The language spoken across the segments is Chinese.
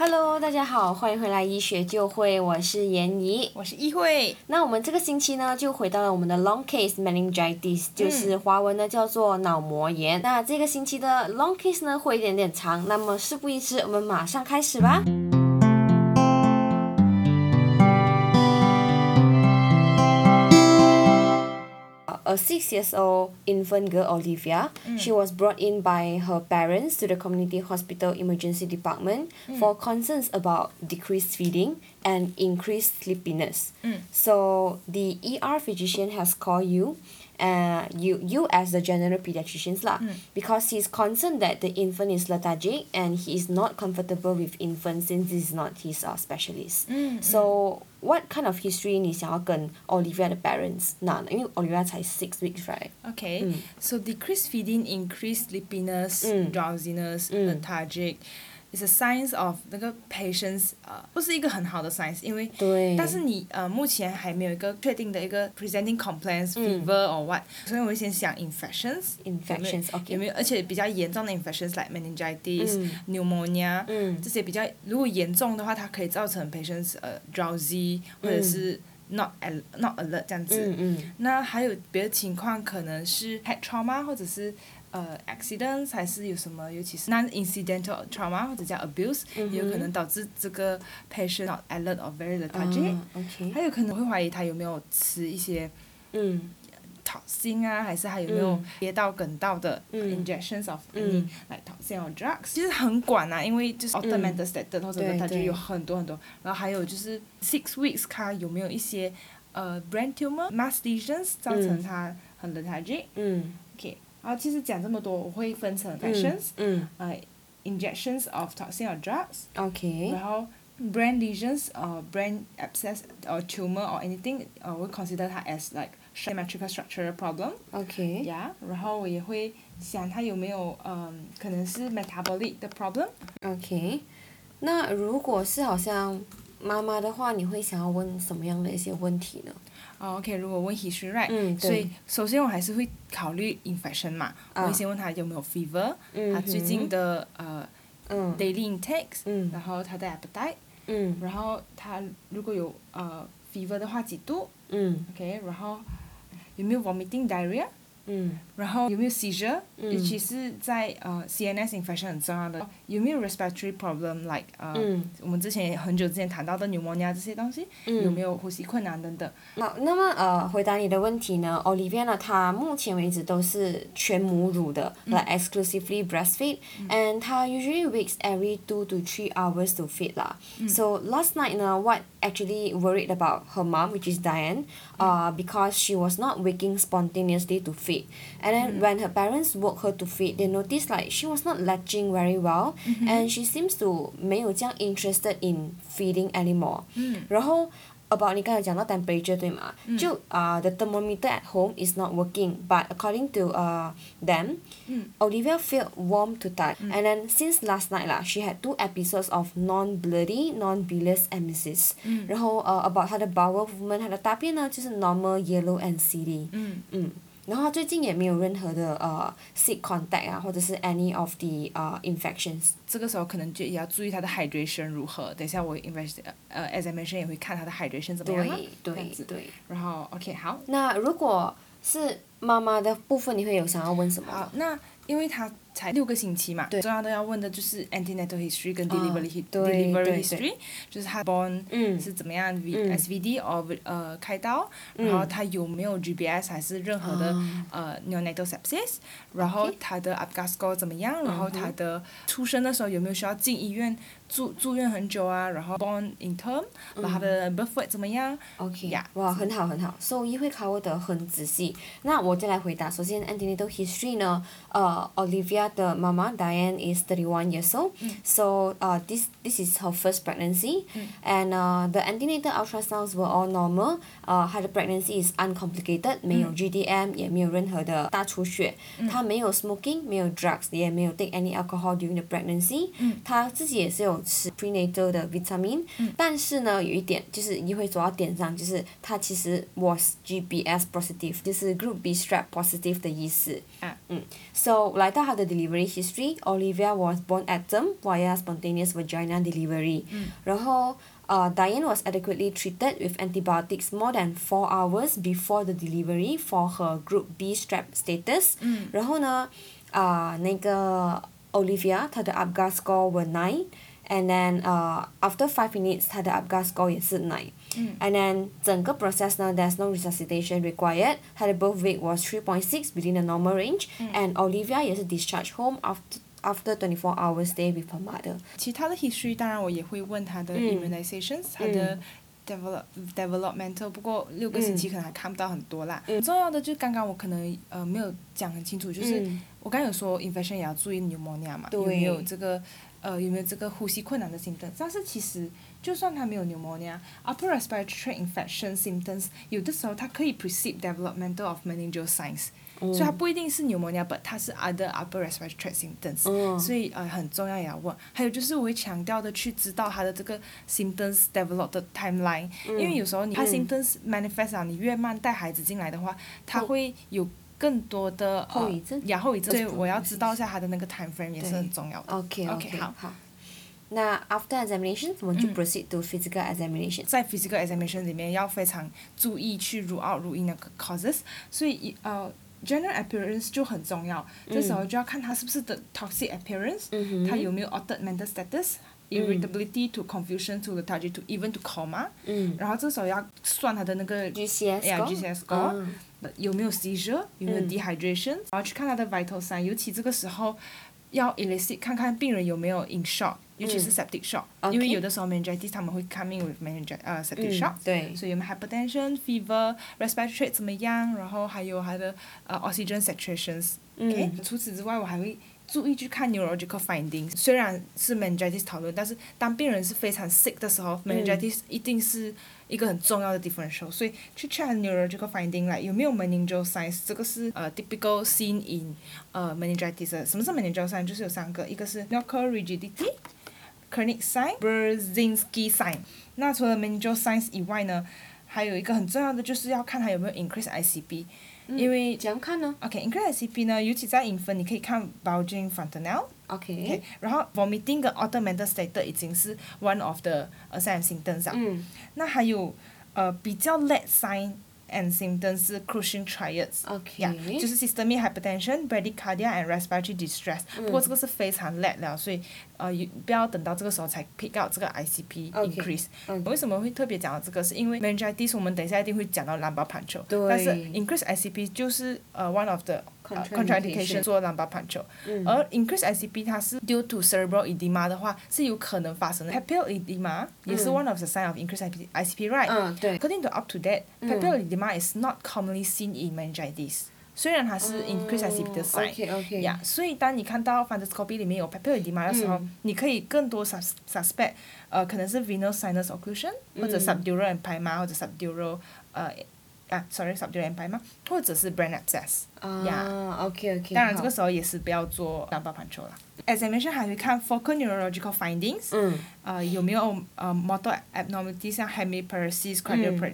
Hello，大家好，欢迎回来医学就会，我是闫怡，我是易慧。那我们这个星期呢，就回到了我们的 long case meningitis，就是华文呢叫做脑膜炎。那这个星期的 long case 呢会一点点长，那么事不宜迟，我们马上开始吧。A six years old infant girl Olivia. She was brought in by her parents to the community hospital emergency department for concerns about decreased feeding and increased sleepiness. So the ER physician has called you uh, you you as the general pediatricians lah because he's concerned that the infant is lethargic and he is not comfortable with infants since this is not his uh, specialist. So what kind of history 你想要跟 Olivia 的 parents 拿呢？因为 Olivia 才 six weeks right？ Okay, so decreased feeding, increased sleepiness, drowsiness, lethargic. Is a signs of 那个 patients 呃不是一个很好的 science，因为对但是你呃目前还没有一个确定的一个 presenting complaints fever or what，所以我会先想 infections Infections，有没有 OK 有没有而且比较严重的 infections like meningitis、pneumonia，嗯这些比较如果严重的话，它可以造成 patients 呃 drowsy 或者是 not al not alert 这样子。那还有别的情况，可能是 head trauma 或者是呃 accidents，还是有什么，尤其是 non-incidental trauma 或者叫 abuse，、也有可能导致这个 patient not alert or very lethargic、还有可能会怀疑他有没有吃一些嗯 toxin 啊，还是他有没有噎到、梗到的、嗯 injections of 嗯 any like toxin or drugs，其实很广啊，因为就是 a u t o m a t e s t a t 或者对对它就有很多很多，然后还有就是 six weeks 它有没有一些呃 brain tumor mass lesions 造成它很 lethargic。嗯 OK，然后其实讲这么多，我会分成 infections，、嗯呃 injections of toxin or drugs，，OK，然后 brain lesions 呃 brain abscess or tumor or anything，呃我会 consider 它 as like symmetrical structural problem，OK，yeah，然后我也会想它有没有嗯可能是 metabolic 的 problem。OK，那如果是好像妈妈的话，你会想要问什么样的一些问题呢？哦，OK，如果问 history right，、嗯对所以首先我还是会考虑 infection 嘛，啊我会先问他有没有 fever，、嗯他最近的呃嗯 daily intakes，、嗯然后他的 appetite，嗯然后他如果有呃 fever 的话几度嗯，OK，然后有没有 vomiting diarrhea，嗯然后有没有 seizure，、嗯尤其是在呃 CNS infection 很重要的，有没有 respiratory problem like 呃、嗯我们之前很久之前谈到的 pneumonia 这些东西，嗯有没有呼吸困难等等。好，那么呃，回答你的问题呢，Olivia 呢，她目前为止都是全母乳的、l i k e exclusively breastfeed，and 她 usually wakes every two to three hours to feed 啦。So last night 呢，what actually worried about her mom, which is Diane, uh, because she was not waking spontaneously to feed, and then when her parents woke her to feed, they noticed like she was not latching very well, and she seems to 没有这样 interested in feeding anymore. 然后 about 你刚才讲到 temperature 对吗？就啊、the thermometer at home is not working, but according to uh them, Olivia felt warm to touch. And then since last night 啦，she had two episodes of non-bloody, non-bilious emesis. 然后呃 about 她的 bowel movement，她的大便呢就是 normal yellow and seedy。嗯嗯， 然后最近也没有任何的呃 sick contact 啊，或者是 any of the 呃 infections。这个时候可能就也要注意它的 hydration 如何。等一下我 invest 呃 examination 也会看它的 hydration 怎么样啊对对对。然后 OK 好，那如果是妈妈的部分，你会有想要问什么？好，那因为它才六个星期嘛，重要的要问的就是 antenatal history 跟啊 delivery、对 delivery 对 history，就是他 born 嗯是怎么样 V、嗯 SVD or 呃开刀，嗯然后他有没有 GBS 还是任何的、啊呃 neonatal sepsis，然后他的 APGAR score 怎么样，然后他的出生的时候有没有需要进医院住住院很久啊，然后 born in term，然后他的 birth weight 怎么样？OK，呀哇，很好很好，兽医会 cover 得很仔细。那我再来回答，首先 antenatal history 呢，呃，Olivia 的妈妈 Diane is thirty one years old，、so 呃、this this is her first pregnancy，、and 呃、the antenatal ultrasounds were all normal，呃，她的 pregnancy is uncomplicated，没有 GDM，、也没有任何的大出血，她没有 smoking，没有 drugs，也没有 take any alcohol during the pregnancy，、她自己也是有吃 prenatal 的 vitamin，、但是呢，有一点就是一会走到点上，就是她其实 was GBS positive，就是 Group B strep positive 的意思。啊嗯，so 来到她的 delivery delivery history, Olivia was born at term via spontaneous vagina delivery. 然后 uh, Diane was adequately treated with antibiotics more than four hours before the delivery for her Group B strep status. 然后呢，啊、那个 Olivia 她的 APGAR score were nine, and then uh, after five minutes 她的 APGAR score 也是 nine. And then 整个 process 呢，there's no resuscitation required. 她的 birth weight was three point six within the normal range, and Olivia 也是 discharged home after after twenty four hours stay with her mother. 其他的 history 当然我也会问他的 immunizations，、他的 develop developmental，不过六个星期可能还看不到很多啦。重要的就是刚刚我可能呃没有讲很清楚，就是、嗯我刚刚有说 infection 也要注意 pneumonia 嘛，有对没有这个 呃有没有这个呼吸困难的 symptoms？但是其实就算他没有 pneumonia，upper respiratory tract infection symptoms 有的时候它可以 precede developmental of meningeal signs。所以它不一定是 pneumonia，but 它是 other upper respiratory tract symptoms，、嗯所以呃很重要也要问。还有就是我会强调的去知道它的这个 symptoms develop 的 timeline，、因为有时候你它 symptoms manifest 啊，你越慢带孩子进来的话，它会有更多的呃后遗症呀后遗症，所以我要知道一下他的那个 time frame 也是很重要的。OK OK，好好。那 after examination，我们就 proceed to physical examination。在 physical examination 里面要非常注意去 rule out rule in 那个 causes，所以一呃 general appearance 就很重要，这时候就要看他是不是的 toxic appearance，、嗯他有没有 altered mental status。irritability to confusion to lethargy to even to coma，、嗯然后这时候要算他的那个 GCS 呀 score GCS 嗯有没有 seizure，有没有嗯 dehydration，、然后去看他的 vital sign，尤其这个时候要 elicit 看看病人有没有 in shock，尤其是 septic shock，、因为有的时候 meningitis 他们会 come in with meningitis 呃 septic 嗯 shock，、对所以有没有 hypertension、fever、respiratory 怎么样，然后还有他的呃 oxygen saturations。嗯除此之外，我还会注意去看 neurological findings。虽然是 meningitis 讨论，但是当病人是非常 sick 的时候、m e n i n g i t i s 一定是一个很重要的 differential。所以去 check neurological finding 来有没有 meningeal signs，这个是呃 typical seen in 呃 meningitis 的。什么是 meningeal sign？就是有三个，一个是 nuchal rigidity。Kernig sign、Brzezinski sign。那除了 meningeal signs 以外呢，还有一个很重要的就是要看它有没有 increase ICP，、因为怎样看呢 OK，increase、ICP 呢，尤其在 infant 你可以看 bulging frontanelle。OK，？OK。然后 vomiting 跟 auto mental state 已经是 one of the uh, sign and symptoms 啊。嗯那还有呃比较 late sign and symptoms 是 Cushing triads。 OK。呀就是 systemic hypertension、bradycardia and respiratory distress、不过这个是非常 late 了，所以呃有不要等到这个时候才 pick out 这个 ICP OK increase。 OK 为什么会特别讲到这个？是因为 meningitis 我们等一下一定会讲到 lumbar puncture，对但是 increase ICP 就是呃 one of the 呃 Contraindication contraindication 做 lumbar puncture，、嗯而 increase ICP 它是 due to cerebral edema 的话是有可能发生的。papillary edema 也是 one of the sign of increase ICP ICP right？嗯，对。 According to up to date, 嗯 papillary edema is not commonly seen in meningitis。虽然它是 increase ICP 的 sign， OK OK。呀所以当你看到 fundoscopy 里面有 papillary edema 的时候，嗯你可以更多 sus suspect，呃，可能是 venous sinus occlusion，、或者嗯 subdural empyema，或者 subdural 呃啊，sorry subdural empyema，或者是 brain abscess。啊，OK OK。当然这个时候也是不要做 lumbar puncture 啦。examination 还会看 focal neurological findings，、嗯呃有没有呃 motor abnormality，像 hemiparesis、quadriparesis，、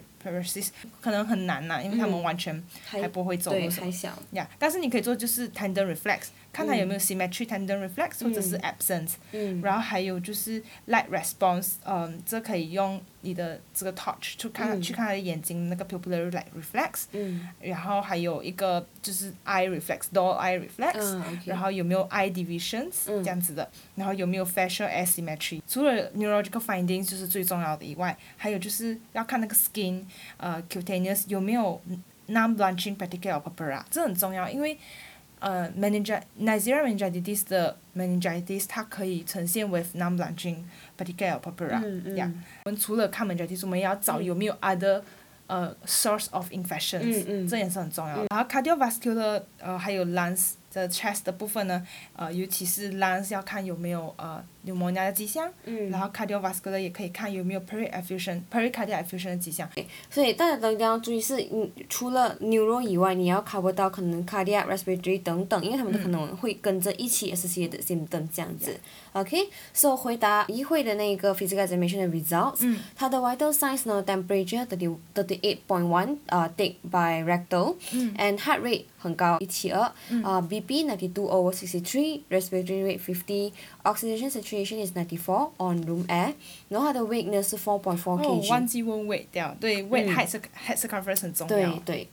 可能很难呐，因为他们嗯完全还不会走路什么。呀但是你可以做就是 tendon reflex，看他有没有 symmetry tendon reflex、或者是 absence，、嗯然后还有就是 light response，嗯，这可以用你的这个 touch 去看、嗯去看他的眼睛那个 pupillary light reflex，嗯然后还有一个就是 eye reflex，dull eye reflex。然后有没有 eye divisions、嗯这样子的，然后有没有 facial asymmetry。除了 neurological findings 就是最重要的以外，还有就是要看那个 skin，呃 cutaneous 有没有 non-blanching petechiae or purpura，这很重要，因为呃 meningi Neisseria meningitis 的 meningitis 它可以呈现 with non-blanching petechiae or purpura，嗯呀、我们除了看 meningitis，我们也要找有没有 other 呃 source of infections，、嗯嗯这也是很重要的。然后 cardiovascular 呃还有 lungs 的 chest 的部分呢，呃尤其是 lungs 要看有没有呃 Pneumonia 的迹象，嗯然后 cardiovascular 也可以看有没有 pericardial effusion 的迹象。所以大家都一定要注意是，嗯，除了 neuro 以外，你要 cover 到可能 cardiac、respiratory 等等，因为他们都可能会跟着一起 associated symptom 这样子。OK，so、回答议会的那个 physical examination 的 results，、嗯它的 vital signs 呢，temperature thirty thirty eight point one，呃，take by rectal，嗯 and heart rate 很高，一七二，嗯呃，BP ninety two over sixty three，respiratory rate fifty，oxygen saturation is ninety four on room air，然后它的 weight 呢是 four point four 哦， kg。忘记问 weight 掉，对，weight 嗯 height cir- head circumference 很重要。对对。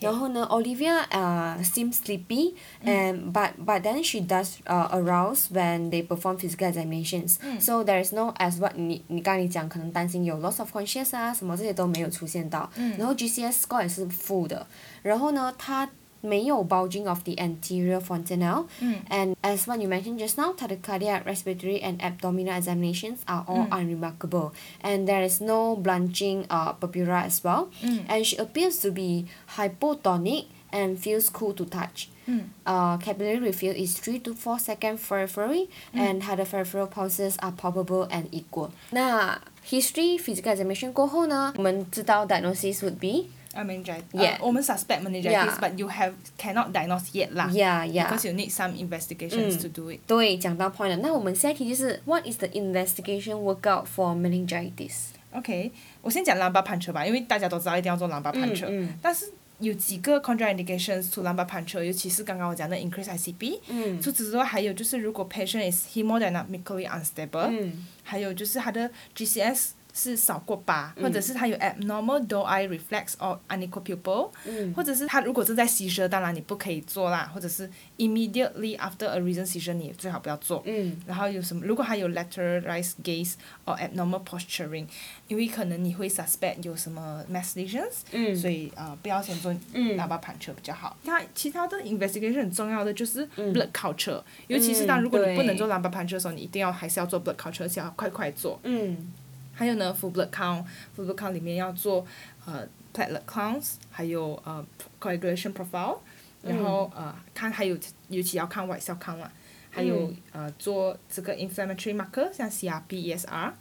然后呢，Olivia uh seems sleepy, and but but then she does uh arouse when they perform physical examinations. So there is no as what 你你刚才你讲可能担心有 loss of conscious 啊什么这些都没有出现到。然后 GCS score 也是负的。然后呢，她 没有 bulging of the anterior fontanelle. 嗯 And as what you mentioned just now, 她的 cardiac, respiratory, and abdominal examinations are all unremarkable. And there is no blanching uh, pupilla as well. 嗯 And she appears to be hypotonic and feels cool to touch. 嗯 Uh, capillary refill is 3 to 4 second periphery, and her peripheral pulses are palpable and equal. 那 history physical examination 过后呢，我们知道 diagnosis would be I meningitis. Yeah. 呃我们 suspect meningitis, Yeah. but you have cannot diagnose yet 啦。 yeah yeah Because you need some investigations 嗯 to do it. 对，讲到 point 了。那我们下一题就是 What is the investigation workout for meningitis？ OK，我先讲 lumbar puncture 吧，因为大家都知道一定要做 lumbar puncture，、嗯嗯但是有几个 contraindications to lumbar puncture，尤其是刚刚我讲的 increase ICP。嗯除此之外，还有就是如果 patient is hemodynamically unstable，、嗯还有就是他的 GCS 是少过八、或者是他有 abnormal doe eye reflex or unequal pupil，、嗯或者是他如果正在吸舌，当然你不可以做啦，或者是 immediately after a recent seizure 你也最好不要做。嗯然后有什么？如果还有 lateralized gaze or abnormal posturing，因为可能你会 suspect 有什么 mass lesions，、嗯所以呃不要先做嗯 lumbar puncture 比较好。它其他的 investigation 很重要的就是 blood culture，、尤嗯其是当如果你不能做 lumbar puncture 的时候，你一定要还是要做 blood culture，而且要快快做。嗯还有呢，full blood count，full blood count 里面要做呃 platelet counts，还有呃 coagulation profile，然后、呃看还有尤其要看 white cell count 啦，还有、呃做这个 inflammatory marker 像 CRP、ESR，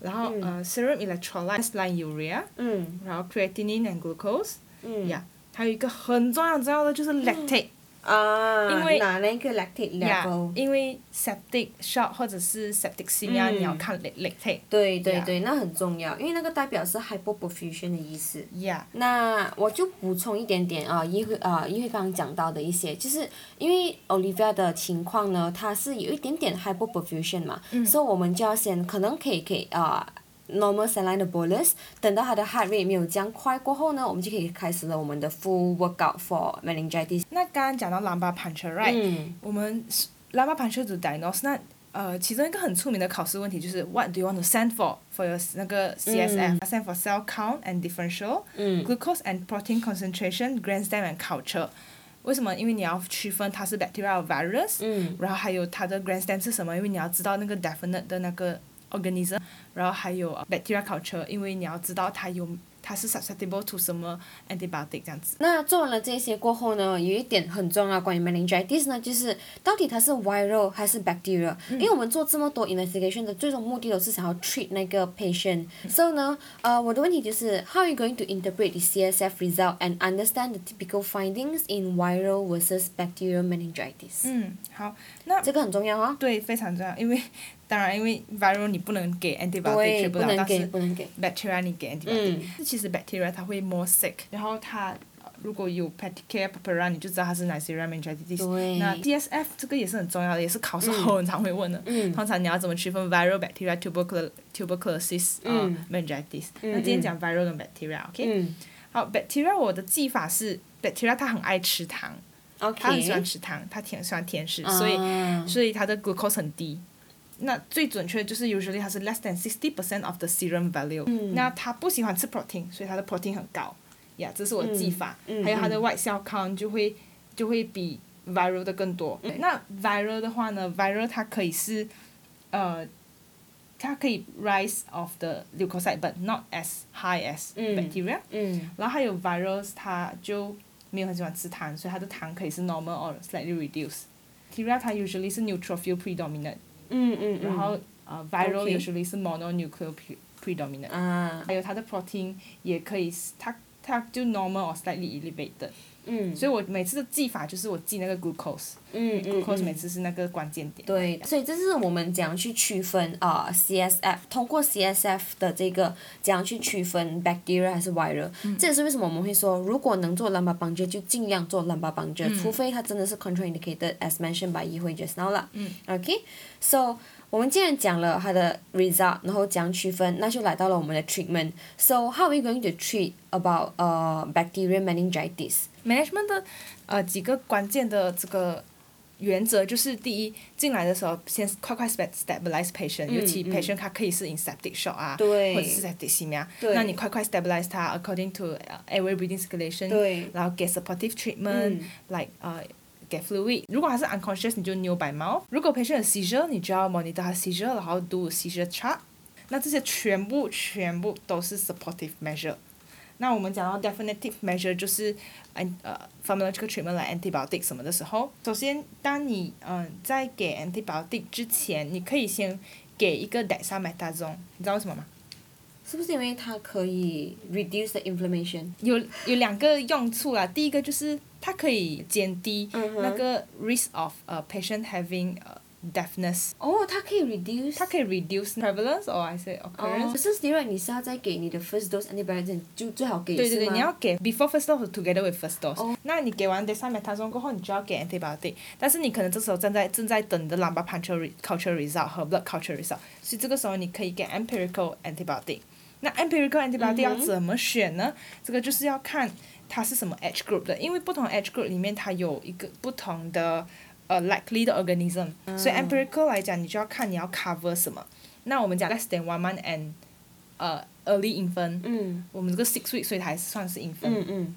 然后、呃 serum electrolyte、line urea，嗯然后 creatinine and glucose，嗯呀、还有一个很重要很重要的就是 lactate，啊，因为哪那个 lactate 呀、level。因为 septic shock 或者是 septicemia、嗯你要看 lac- lactate，对对 Yeah 对，那很重要，因为那个代表是 hypoperfusion 的意思。呀、那我就补充一点点啊，议会啊，议会刚刚讲到的一些，就是因为 Olivia 的情况呢，她是有一点点 hypoperfusion 嘛，所以我们就要先可能可以可以啊。normal saline 的 bolus，等到她的 heart rate 没有这样快过后呢，我们就可以开始了我们的 full workout for meningitis。那刚刚讲到 lumbar puncture，right？、嗯我们是 lumbar puncture to diagnose，那呃，其中一个很出名的考试问题就是 What do you want to send for for your 那个 CSF、send for cell count and differential、嗯 glucose and protein concentration, gram-stem and culture。为什么？因为你要区分它是 bacteria or virus，、嗯然后还有它的 gram-stem 是什么？因为你要知道那个 definite 的那个 organism，然后还有呃 bacteria culture，因为你要知道它有它是 susceptible to 什么 antibiotic 这样子。那做完了这些过后呢，有一点很重要关于 meningitis 呢，就是到底它是 viral 还是 bacteria？、因为我们做这么多 investigation 的最终目的都是想要 treat 那个 patient。So 呢，呃，我的问题就是 how are you going to interpret the CSF result and understand the typical findings in viral versus bacterial meningitis？、嗯，好，那这个很重要哦。对，非常重要，因为 当然，因为 viral 你不能给部的，不能给，但是 bacteria 你给 antibiotic，、嗯其实 bacteria 它会 more sick，然后它呃如果有 petechiae purpura，你就知道它是 Neisseria meningitis。对那 DSF 这个也是很重要的，也是考试很常会问的。嗯通常你要怎么区分 viral bacteria tubercul tuberculosis 呃、嗯 meningitis？、嗯那今天讲 viral 跟 bacteria，OK？、嗯好，bacteria 我的记法是 bacteria 它很爱吃糖，它很喜欢。吃糖，它挺喜欢甜食，所以啊所以它的 glucose 很低。那最准确就是 usually 它是 less than sixty percent of the serum value、嗯那它不喜欢吃 protein，所以它的 protein 很高。呀、这是我的记法。还有它的嗯 white cell count 就会就会比 viral 的更多。嗯那 viral 的话呢，viral 它可以是呃。它可以 rise of the leukocyte but not as high as 嗯 bacteria，、嗯然后还有 virus 它就没有很喜欢吃糖，所以它的糖可以是 normal or slightly reduced。bacteria 它 usually 是 neutrophil predominant，嗯嗯嗯。然后呃，viral Okay usually 是 mononuclear pre- predominant，、啊，还有它的 protein 也可以是，它它就 normal or slightly elevated，、 嗯所以我每次的记法就是我记那个嗯 glucose 嗯每次是那个关键点。对，所以这是我们怎样去区分啊、CSF，通过 CSF 的这个怎样去区分 bacteria 还是 viral，、这也是为什么我们会说，如果能做 lumbar puncture 就尽量做 lumbar puncture，、除非它真的是 contraindicated as mentioned by 议会 just now 啦。OK，so、我们既然讲了它的 result，然后怎样区分，那就来到了我们的 treatment。So how are we going to treat about 呃、bacterial meningitis？management 的呃几个关键的这个原则就是第一，进来的时候先快快 sta- stabilize patient，、尤其嗯 patient 他可以是 in septic shock 啊，或者是 septicemia，那你快快 stabilize 他 according to 呃 airway breathing circulation，然后 get supportive treatment、嗯 like 呃。给 fluid，如果他是 unconscious，你就 new by mouth。如果 patient 有 seizure，你就要 monitor 他 seizure，然后 do seizure chart。那这些全部全部都是 supportive measure。那我们讲到 definitive measure 就是嗯呃 pharmacological treatment 来 antibiotic 什么的时候，首先当你嗯、在给 antibiotic 之前，你可以先给一个 dexamethasone，你知道为什么吗？是不是因为它可以 reduce the inflammation？有有两个用处啊，第一个就是它可以减低那个 risk of 呃 patient having 呃 deafness，哦，它可以 reduce。它可以 reduce prevalence or I say 哦，occurrence。可是 steroid 你是要再给你的 first dose antibiotic 就最好给对对对，你要给 before first dose together with first dose、哦那你给完 dexamethasone 过后，你就要给 antibiotic，但是你可能这时候正在正在等你的 lumbar puncture re- culture result 和 blood culture result，所以这个时候你可以给 empirical antibiotic。那 empirical antibiotic 要怎么选呢？这个就是要看它是什么 age group 的，因为不同 age group 里面它有一个不同的呃 likely 的 organism，、所以 empirical 来讲，你就要看你要 cover 什么。那我们讲 less than one month and 呃 early infant，、嗯我们这个 six week 所以它还是算是 infant。嗯嗯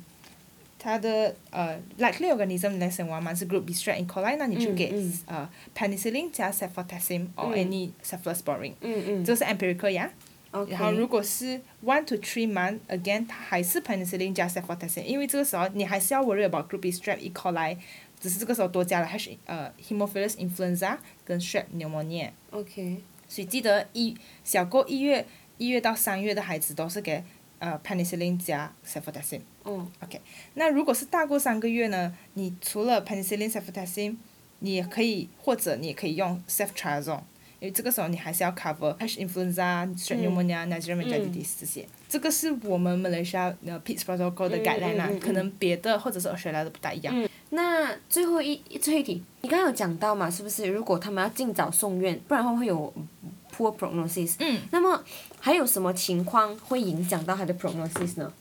它的呃 likely organism less than one month 是 group B strep E. coli，那你就给、嗯嗯呃 penicillin 加 cefotaxime or 嗯 any cephalosporin，、嗯嗯这个是 empirical 呀。 然后如果是 one to three month again 它还是 penicillin 加 cefotaxime，因为这个时候你还是要 worry about group B strep E. coli，只是这个时候多加了 H 呃 hemophilus influenza 跟 strep pneumonia。OK。所以记得一小过一月一月到三月的孩子都是给呃 penicillin 加 cefotaxime。嗯 OK，那如果是大过三个月呢？你除了 penicillin、cefotaxime，你也可以或者你也可以用 ceftriaxone，因为这个时候你还是要 cover H influenza、strep pneumonia、Nigerian meningitis 这些。这个是我们马来西亚呃 PITS protocol 的嗯 guideline 啦，可能别的或者是 Australia 的不大一样。那最后一最后一题，你刚刚有讲到嘛，是不是？如果他们要尽早送院，不然的话会有 poor prognosis。嗯。那么还有什么情况会影响到他的 prognosis 呢？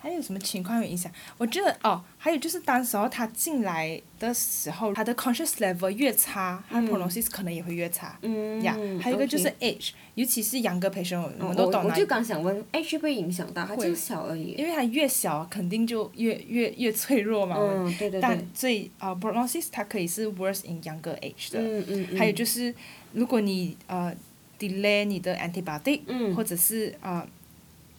还有什么情况有影响？我觉得哦，还有就是当时候他进来的时候，他的 conscious level 越差，他 prognosis 可能也会越差。嗯呀还有一个就是 age，尤其是 younger patient，我我们都懂啦我就刚想问不会影响到？它会就小而已。因为他越小，肯定就越越越脆弱嘛。嗯，对对对但。所以呃，prognosis 它可以是 worse in younger age 的。嗯嗯嗯。还有就是，如果你呃 delay 你的 antibiotic，、嗯或者是呃，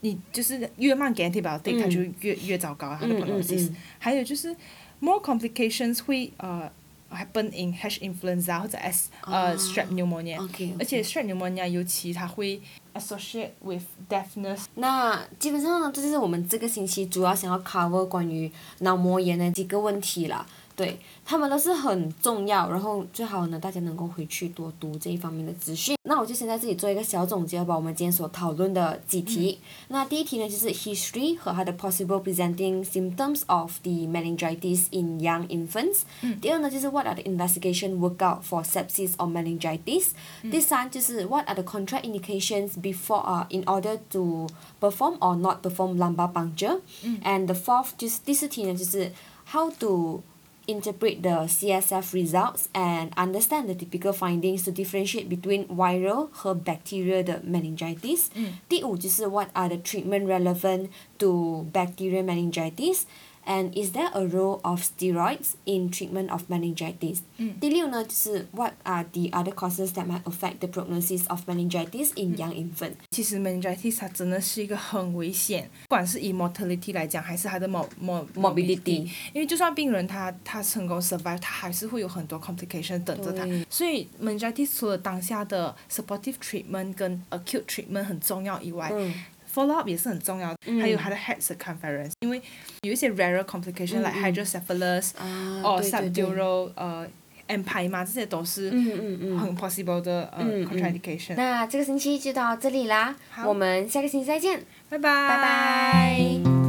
你就是越慢给 antibiotic，、它嗯就越越糟糕它的 prognosis。嗯还有就是 more complications 会呃 happen in H influenza 或者 S 呃、哦 strep pneumonia。而且 strep pneumonia 尤其它会 associate with deafness。那基本上呢，这就是我们这个星期主要想要 cover 关于脑膜炎的几个问题啦。对，他们都是很重要，然后最好呢，大家能够回去多读这一方面的资讯。那我就先在这里做一个小总结，把我们今天所讨论的几题。那第一题呢，就是 history 和它的 possible presenting symptoms of the meningitis in young infants。第二呢，就是 what are the investigation workup for sepsis or meningitis。第三就是 what are the contraindications before uh in order to perform or not perform lumbar puncture。And the fourth 就是第四题呢，就是 how to interpret the CSF results and understand the typical findings to differentiate between viral 和 bacterial 的 meningitis。第五就是 what are the treatment relevant to bacterial meningitis。 And is there a role of steroids in treatment of meningitis？第六呢，就是 What are the other causes that might affect the prognosis of meningitis in young infant？其实 meningitis 它真的是一个很危险，不管是以 mortality 来讲，还是它的 mo mo Morbidity 因为就算病人他他成功 survive，他还是会有很多 complication 等着他对。所以 meningitis 除了当下的 supportive treatment 跟 acute treatment 很重要以外，嗯 follow up 也是很重要的，还有它的 head circumference，因为有一些 rarer complication、like hydrocephalus 啊，or 对对对 subdural 呃 empyema 这些都是。很 possible 的呃嗯嗯 contraindication。那这个星期就到这里啦，我们下个星期再见，拜拜拜拜。